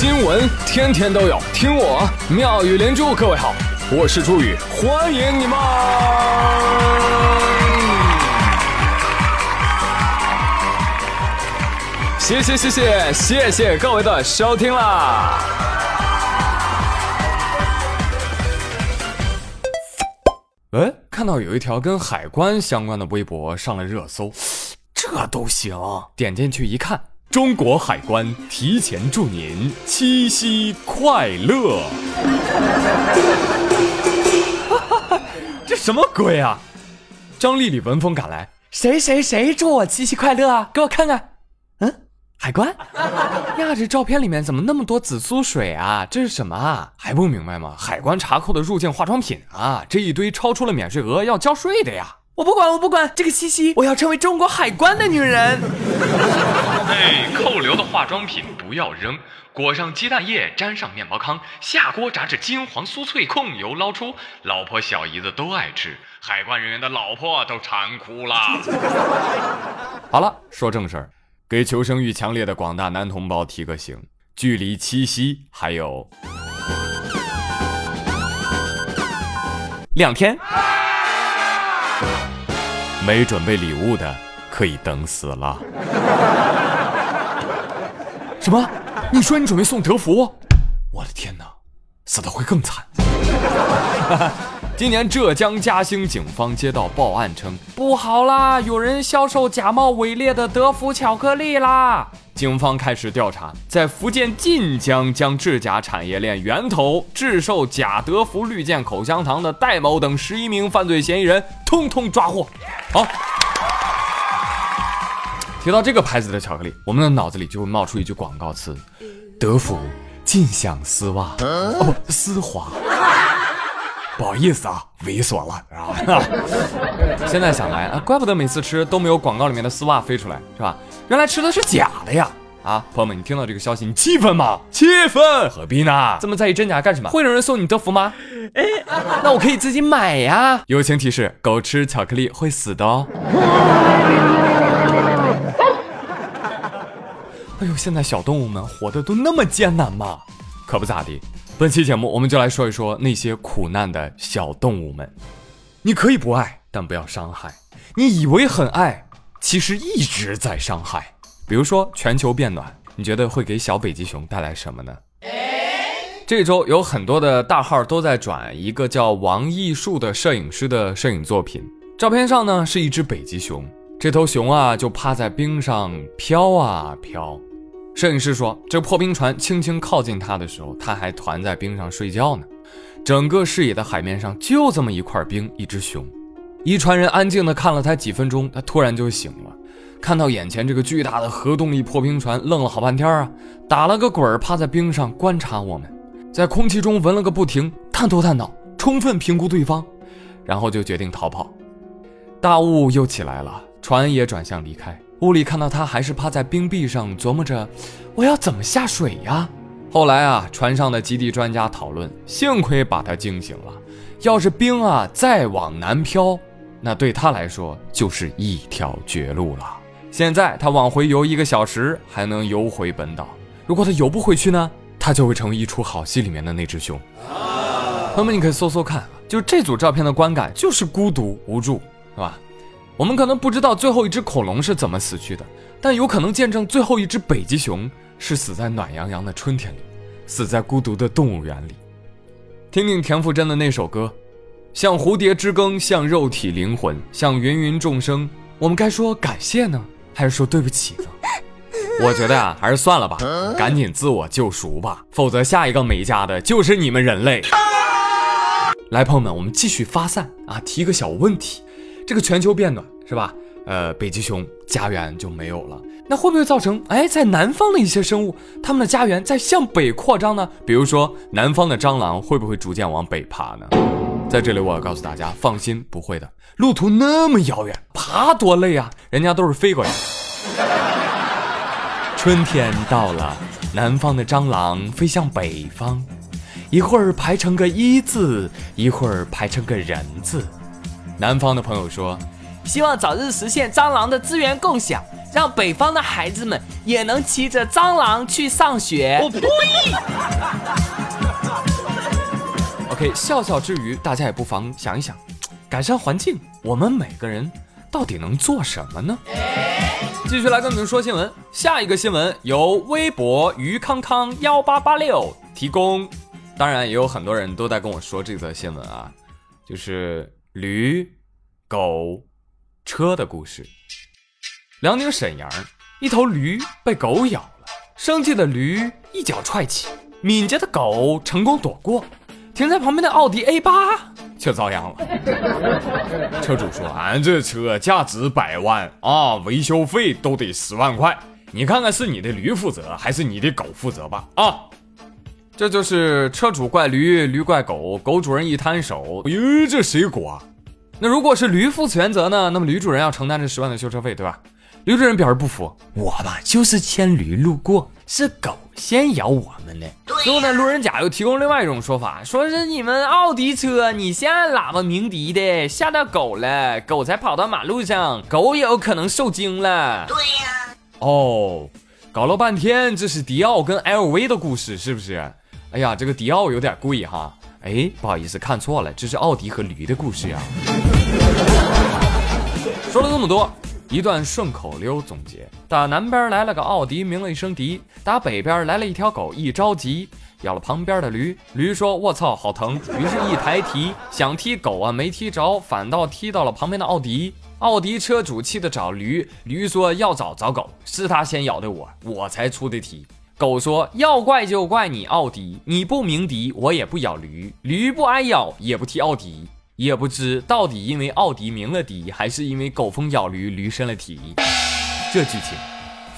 新闻天天都有，听我妙语连珠。各位好，我是朱宇，欢迎你们！谢谢谢谢谢谢各位的收听啦！哎，看到有一条跟海关相关的微博上了热搜，这都行？点进去一看。中国海关提前祝您七夕快乐！这什么鬼啊？张丽丽闻风赶来，谁谁谁祝我七夕快乐啊？给我看看。嗯，海关呀，这照片里面怎么那么多紫苏水啊？这是什么啊？还不明白吗？海关查扣的入境化妆品啊！这一堆超出了免税额要交税的呀！我不管，我不管，这个七夕我要成为中国海关的女人。哎，扣留的化妆品不要扔，裹上鸡蛋液，沾上面包糠，下锅炸至金黄酥脆，控油捞出，老婆小姨子都爱吃。海关人员的老婆都馋哭了。好了，说正事儿，给求生欲强烈的广大男同胞提个醒：距离七夕还有两天。没准备礼物的可以等死了。什么？你说你准备送德芙？我的天哪，死的会更惨。今年浙江嘉兴警方接到报案称，不好啦，有人销售假冒伪劣的德芙巧克力啦。警方开始调查，在福建晋江将制假产业链源头、制售假德芙绿箭口香糖的戴某等十一名犯罪嫌疑人通通抓获。好，提到这个牌子的巧克力，我们的脑子里就会冒出一句广告词：德芙尽享丝袜，哦不，丝滑。不好意思啊，猥琐了，是吧？现在想来啊，怪不得每次吃都没有广告里面的丝袜飞出来，是吧？原来吃的是假的呀！啊，朋友们，你听到这个消息，你气愤吗？气愤，何必呢？这么在意真假干什么？会有人送你德芙吗？哎，那我可以自己买呀。友情提示：狗吃巧克力会死的哦。哎呦，现在小动物们活得都那么艰难吗？可不咋地。本期节目，我们就来说一说那些苦难的小动物们。你可以不爱，但不要伤害。你以为很爱。其实一直在伤害，比如说全球变暖，你觉得会给小北极熊带来什么呢？这周有很多的大号都在转一个叫王艺术的摄影师的摄影作品，照片上呢是一只北极熊，这头熊啊就趴在冰上飘啊飘。摄影师说，这破冰船轻轻靠近它的时候，它还团在冰上睡觉呢。整个视野的海面上就这么一块冰，一只熊。一船人安静地看了他几分钟，他突然就醒了，看到眼前这个巨大的核动力破冰船，愣了好半天啊，打了个滚，趴在冰上观察我们，在空气中闻了个不停，探头探脑，充分评估对方，然后就决定逃跑。大雾又起来了，船也转向离开。屋里看到他还是趴在冰壁上琢磨着，我要怎么下水呀？后来啊，船上的极地专家讨论，幸亏把他惊醒了，要是冰啊再往南飘。那对他来说就是一条绝路了。现在他往回游一个小时，还能游回本岛。如果他游不回去呢？他就会成为一出好戏里面的那只熊。朋友们，你可以搜搜看，就这组照片的观感就是孤独无助，是吧？我们可能不知道最后一只恐龙是怎么死去的，但有可能见证最后一只北极熊是死在暖洋洋的春天里，死在孤独的动物园里。听听田馥甄的那首歌。像蝴蝶之根，像肉体灵魂，像芸芸众生，我们该说感谢呢，还是说对不起呢？我觉得啊，还是算了吧，赶紧自我救赎吧，否则下一个没家的就是你们人类。来，朋友们，我们继续发散啊，提个小问题，这个全球变暖是吧？呃，北极熊家园就没有了，那会不会造成哎，在南方的一些生物，它们的家园在向北扩张呢？比如说，南方的蟑螂会不会逐渐往北爬呢？在这里，我要告诉大家，放心，不会的。路途那么遥远，爬多累啊！人家都是飞过来。春天到了，南方的蟑螂飞向北方，一会儿排成个一字，一会儿排成个人字。南方的朋友说：“希望早日实现蟑螂的资源共享，让北方的孩子们也能骑着蟑螂去上学。我呸！OK，笑笑之余，大家也不妨想一想，改善环境，我们每个人到底能做什么呢？继续来跟你们说新闻，下一个新闻由微博于康康幺八八六提供。当然，也有很多人都在跟我说这则新闻啊，就是驴、狗、车的故事。辽宁沈阳，一头驴被狗咬了，生气的驴一脚踹起，敏捷的狗成功躲过，停在旁边的奥迪 A 八却遭殃了。车主说：“俺这车价值百万啊，维修费都得十万块，你看看是你的驴负责还是你的狗负责吧？”啊。这就是车主怪驴，驴怪狗，狗主人一摊手，哟，这谁管？那如果是驴负全责呢？那么驴主人要承担这十万的修车费，对吧？驴主人表示不服，我吧就是牵驴路过，是狗先咬我们的。最后呢，路人甲又提供另外一种说法，说是你们奥迪车，你先按喇叭鸣笛的，吓到狗了，狗才跑到马路上，狗也有可能受惊了。对呀。哦，搞了半天这是迪奥跟 LV 的故事，是不是？哎呀，这个迪奥有点贵哈！哎，不好意思，看错了，这是奥迪和驴的故事呀。说了这么多，一段顺口溜总结：打南边来了个奥迪，鸣了一声笛；打北边来了一条狗，一着急咬了旁边的驴。驴说：“我操，好疼！”于是，一抬蹄，想踢狗啊，没踢着，反倒踢到了旁边的奥迪。奥迪车主气得找驴，驴说：“要找找狗，是他先咬的我，我才出的题。”狗说：“要怪就怪你奥迪，你不鸣笛，我也不咬驴，驴不挨咬，也不踢奥迪，也不知到底因为奥迪鸣了笛，还是因为狗疯咬驴，驴生了蹄。这剧情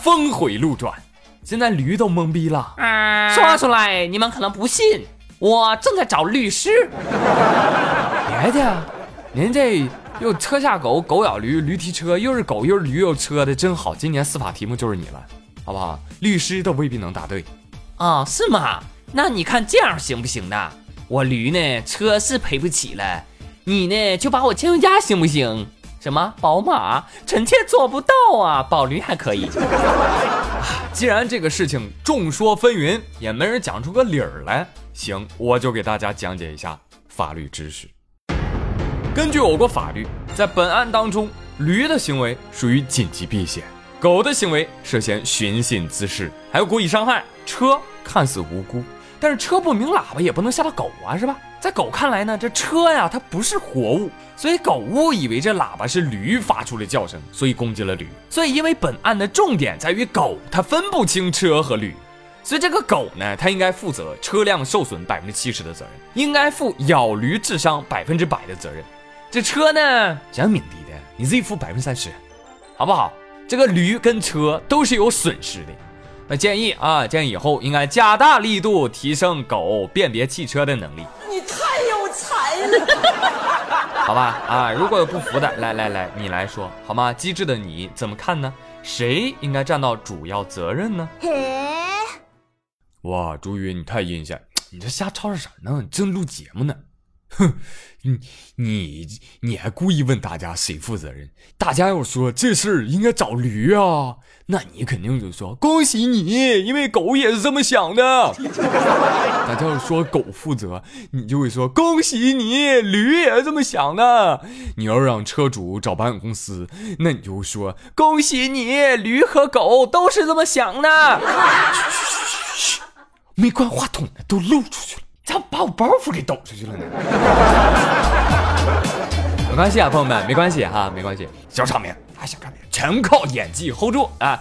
峰回路转，现在驴都懵逼了。啊说出来你们可能不信，我正在找律师。别的，您这又车下狗，狗咬驴，驴踢车，又是狗又是驴又车的，真好。今年司法题目就是你了。”好不好？律师都未必能答对，啊，是吗？那你看这样行不行呢？我驴呢，车是赔不起了，你呢就把我牵回家行不行？什么宝马？臣妾做不到啊，宝驴还可以。既然这个事情众说纷纭，也没人讲出个理儿来，行，我就给大家讲解一下法律知识。根据我国法律，在本案当中，驴的行为属于紧急避险。狗的行为涉嫌寻衅滋事，还有故意伤害。车看似无辜，但是车不鸣喇叭也不能吓到狗啊，是吧？在狗看来呢，这车呀它不是活物，所以狗误以为这喇叭是驴发出的叫声，所以攻击了驴。所以因为本案的重点在于狗，它分不清车和驴，所以这个狗呢，它应该负责车辆受损百分之七十的责任，应该负咬驴致伤百分之百的责任。这车呢，想鸣笛的，你自己负百分之三十，好不好？这个驴跟车都是有损失的，那建议啊，建议以后应该加大力度提升狗辨别汽车的能力。你太有才了，好吧啊，如果有不服的，来来来，你来说好吗？机智的你怎么看呢？谁应该占到主要责任呢？哇，朱云你太阴险，你这瞎吵吵啥呢？你正录节目呢。哼，你你你还故意问大家谁负责任？大家要说这事儿应该找驴啊，那你肯定就说恭喜你，因为狗也是这么想的。大家要说狗负责，你就会说恭喜你，驴也是这么想的。你要让车主找保险公司，那你就说恭喜你，驴和狗都是这么想的。没关话筒的都露出去了。咋把我包袱给抖出去了呢？没关系啊，朋友们，没关系哈，没关系。小场面，啊小场面，全靠演技 hold 住啊！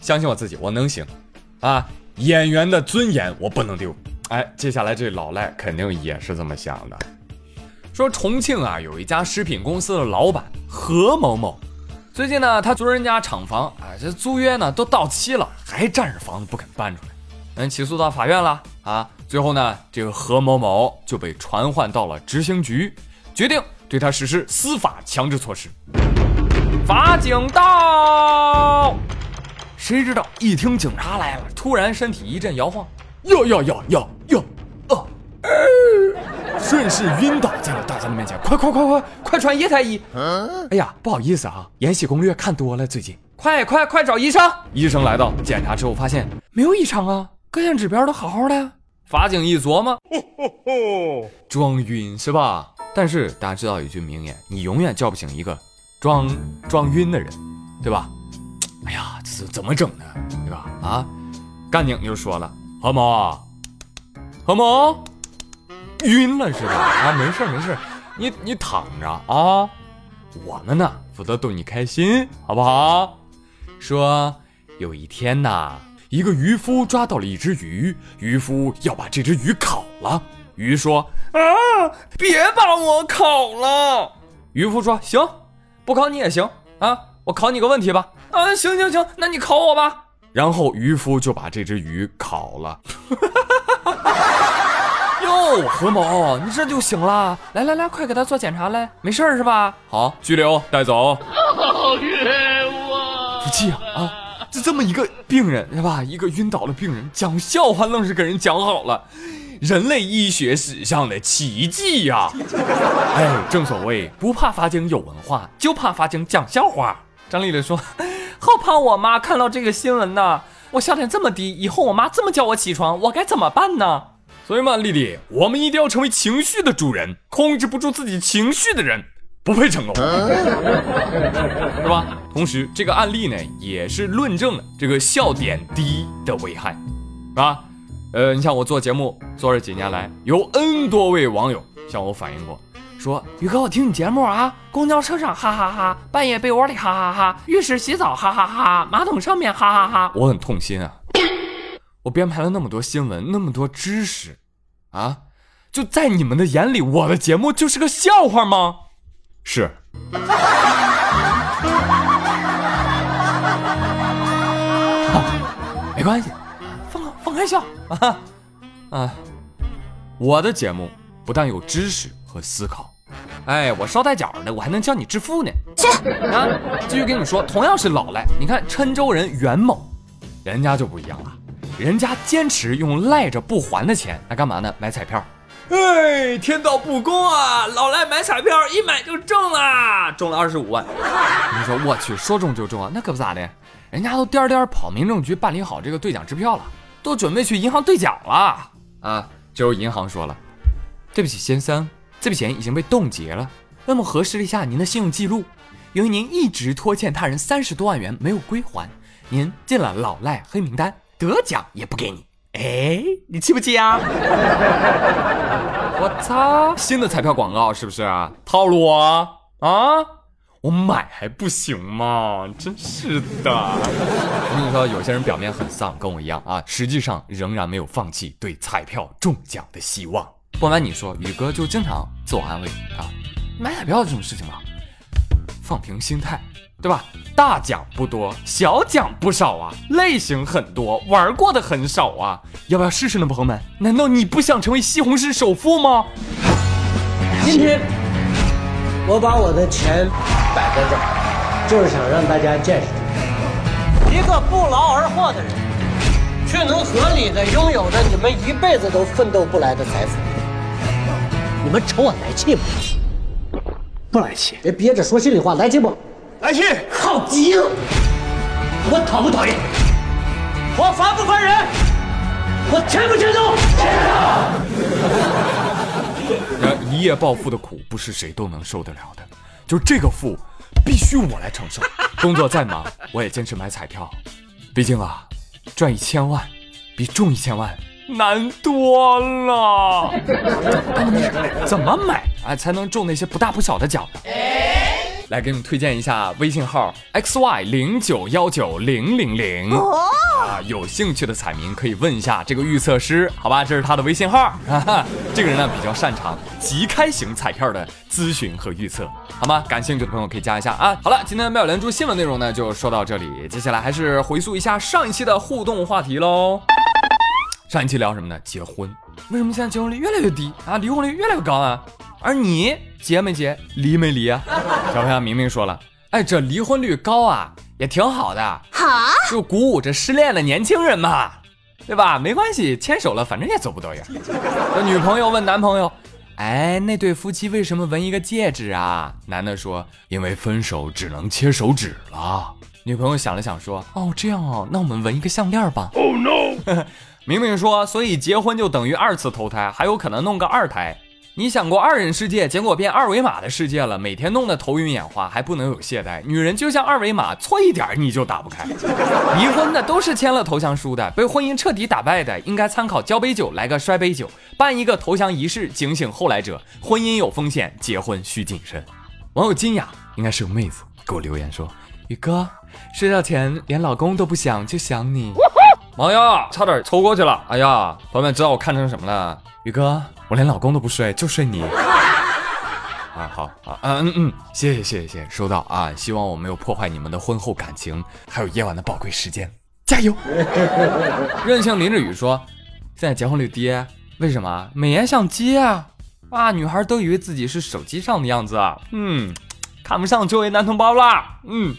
相信我自己，我能行啊！演员的尊严我不能丢。哎，接下来这老赖肯定也是这么想的。说重庆啊，有一家食品公司的老板何某某，最近呢，他租人家厂房啊，这租约呢都到期了，还占着房子不肯搬出来，嗯，起诉到法院了啊。最后呢，这个何某某就被传唤到了执行局，决定对他实施司法强制措施。法警到，谁知道一听警察来了，突然身体一阵摇晃，哟哟哟哟哟，哦，顺势晕倒在了大家的面前。快快快快快穿液态衣！哎呀，不好意思啊，《延禧攻略》看多了，最近快快快找医生！医生来到检查之后，发现没有异常啊，各项指标都好好的。法警一琢磨，装晕是吧？但是大家知道有句名言，你永远叫不醒一个装装晕的人，对吧？哎呀，这是怎么整呢？对吧？啊，干警就说了，何某，何某，晕了是吧？啊，没事没事，你你躺着啊，我们呢负责逗你开心，好不好？说有一天呐，一个渔夫抓到了一只鱼，渔夫要把这只鱼烤了。鱼说：“啊，别把我烤了。”渔夫说：“行，不烤你也行啊，我考你个问题吧。”啊，行行行，那你考我吧。然后渔夫就把这只鱼烤了。哟，何某，你这就行了？来来来，快给他做检查来，没事儿是吧？好，拘留，带走。好冤枉！不气啊啊！就这么一个病人是吧？一个晕倒的病人，讲笑话愣是给人讲好了。人类医学史上的奇迹呀！哎，正所谓不怕法警有文化，就怕法警讲笑话。张丽丽说：“ 好怕我妈看到这个新闻呢。我笑点这么低，以后我妈这么叫我起床，我该怎么办呢？”所以嘛，丽丽，我们一定要成为情绪的主人。控制不住自己情绪的人，不配成功，是吧？同时，这个案例呢，也是论证了这个笑点低的危害，是吧？呃，你像我做节目做了几年来，有 N 多位网友向我反映过，说宇哥，我听你节目啊，公交车上哈哈哈，半夜被窝里哈哈哈，浴室洗澡哈哈哈，马桶上面哈哈哈，我很痛心啊！我编排了那么多新闻，那么多知识，啊，就在你们的眼里，我的节目就是个笑话吗？是。没关系。放放开笑啊啊！我的节目不但有知识和思考，哎，我捎带脚的，我还能教你致富呢。去啊！继续跟你们说，同样是老赖，你看郴州人袁某，人家就不一样了，人家坚持用赖着不还的钱来干嘛呢？买彩票。哎，天道不公啊！老赖买彩票一买就中了，中了二十五万。你说我去，说中就中啊？那可不咋的，人家都颠颠跑民政局办理好这个兑奖支票了。都准备去银行兑奖了啊！这时银行说了：“对不起，先生，这笔钱已经被冻结了。那么核实了一下您的信用记录，由于您一直拖欠他人三十多万元没有归还，您进了老赖黑名单，得奖也不给你。哎，你气不气啊？我操！新的彩票广告是不是啊？套路啊？啊？”我买还不行吗？真是的！我跟你说，有些人表面很丧，跟我一样啊，实际上仍然没有放弃对彩票中奖的希望。不瞒你说，宇哥就经常自我安慰啊，买彩票这种事情吧，放平心态，对吧？大奖不多，小奖不少啊，类型很多，玩过的很少啊，要不要试试呢，朋友们？难道你不想成为西红柿首富吗？今天我把我的钱。摆在这儿，就是想让大家见识一个不劳而获的人，却能合理的拥有着你们一辈子都奋斗不来的财富。你们瞅我来气不？不来气。别憋着说心里话，来气不？来去。好极了。我讨不讨厌？我烦不烦人？我欠不欠揍？然一夜暴富的苦，不是谁都能受得了的。就这个富，必须我来承受。工作再忙，我也坚持买彩票。毕竟啊，赚一千万，比中一千万难多了。怎么买啊才能中那些不大不小的奖呢？来给你们推荐一下微信号 x y 零九幺九零零零啊，有兴趣的彩民可以问一下这个预测师，好吧，这是他的微信号。哈 哈这个人呢比较擅长即开型彩票的咨询和预测，好吗？感兴趣的朋友可以加一下啊。好了，今天的妙连珠新闻内容呢就说到这里，接下来还是回溯一下上一期的互动话题喽。上一期聊什么呢？结婚。为什么现在结婚率越来越低啊？离婚率越来越高啊？而你结没结，离没离啊？小朋友明明说了，哎，这离婚率高啊，也挺好的，好，就鼓舞着失恋的年轻人嘛，对吧？没关系，牵手了，反正也走不多远。这女朋友问男朋友，哎，那对夫妻为什么纹一个戒指啊？男的说，因为分手只能切手指了。女朋友想了想说：“哦，这样哦，那我们纹一个项链吧。” Oh no！明明说，所以结婚就等于二次投胎，还有可能弄个二胎。你想过二人世界，结果变二维码的世界了，每天弄得头晕眼花，还不能有懈怠。女人就像二维码，错一点你就打不开。离婚的都是签了投降书的，被婚姻彻底打败的，应该参考交杯酒来个摔杯酒，办一个投降仪式，警醒后来者。婚姻有风险，结婚需谨慎。网友金雅应该是个妹子，给我留言说：宇哥，睡觉前连老公都不想，就想你。网友，差点抽过去了！哎呀，朋友们知道我看成什么了？宇哥，我连老公都不睡，就睡你。啊，好啊，嗯嗯嗯，谢谢谢谢谢，收到啊！希望我没有破坏你们的婚后感情，还有夜晚的宝贵时间，加油！任性淋着雨说，现在结婚率低，为什么？美颜相机啊！啊，女孩都以为自己是手机上的样子啊，嗯，看不上周围男同胞啦，嗯，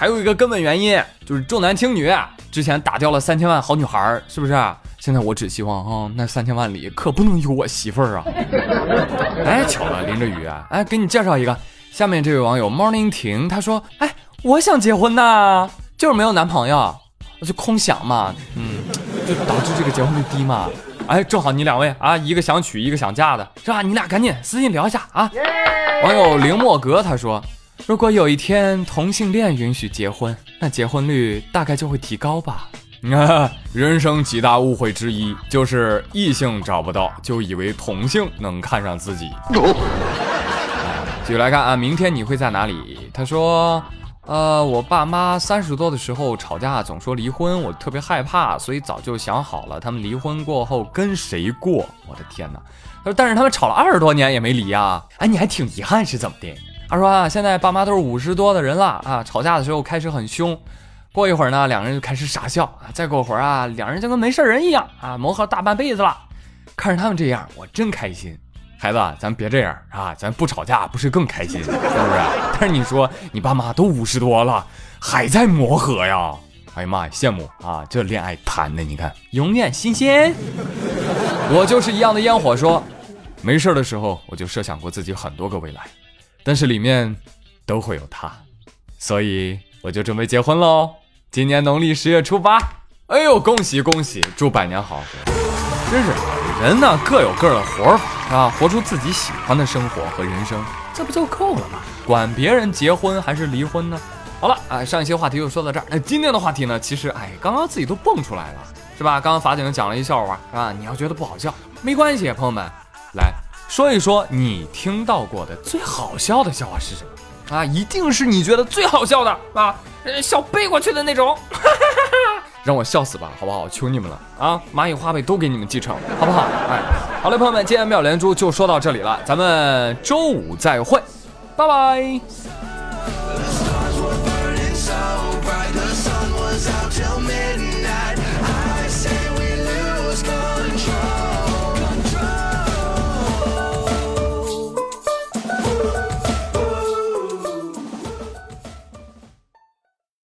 还有一个根本原因就是重男轻女。之前打掉了三千万好女孩，是不是？现在我只希望啊，那三千万里可不能有我媳妇儿啊！哎，巧了，淋着雨啊！哎，给你介绍一个，下面这位网友 Morning 婷，他说：“哎，我想结婚呐，就是没有男朋友，就空想嘛，嗯，就导致这个结婚率低嘛。哎，正好你两位啊，一个想娶，一个想嫁的，是吧？你俩赶紧私信聊一下啊。”网友林墨格他说。如果有一天同性恋允许结婚，那结婚率大概就会提高吧。啊，人生几大误会之一就是异性找不到，就以为同性能看上自己。继续来看啊，明天你会在哪里？他说，呃，我爸妈三十多的时候吵架，总说离婚，我特别害怕，所以早就想好了，他们离婚过后跟谁过。我的天哪！他说，但是他们吵了二十多年也没离呀。哎，你还挺遗憾是怎么的？他说啊，现在爸妈都是五十多的人了啊，吵架的时候开始很凶，过一会儿呢，两人就开始傻笑啊，再过会儿啊，两人就跟没事人一样啊，磨合大半辈子了。看着他们这样，我真开心。孩子，咱别这样啊，咱不吵架不是更开心，是不是？但是你说你爸妈都五十多了，还在磨合呀？哎呀妈呀，羡慕啊！这恋爱谈的，你看永远新鲜。我就是一样的烟火，说没事的时候，我就设想过自己很多个未来。但是里面都会有他，所以我就准备结婚喽。今年农历十月初八，哎呦，恭喜恭喜，祝百年好合。真是人呢各有各的活法啊，活出自己喜欢的生活和人生，这不就够了吗？管别人结婚还是离婚呢？好了啊，上一期话题就说到这儿。那今天的话题呢，其实哎，刚刚自己都蹦出来了，是吧？刚刚法警讲了一笑话，是吧？你要觉得不好笑，没关系，朋友们，来。说一说你听到过的最好笑的笑话是什么啊？一定是你觉得最好笑的啊，笑背过去的那种，让我笑死吧，好不好？求你们了啊！蚂蚁花呗都给你们继承，好不好？哎，好嘞，朋友们，今天妙连珠就说到这里了，咱们周五再会，拜拜。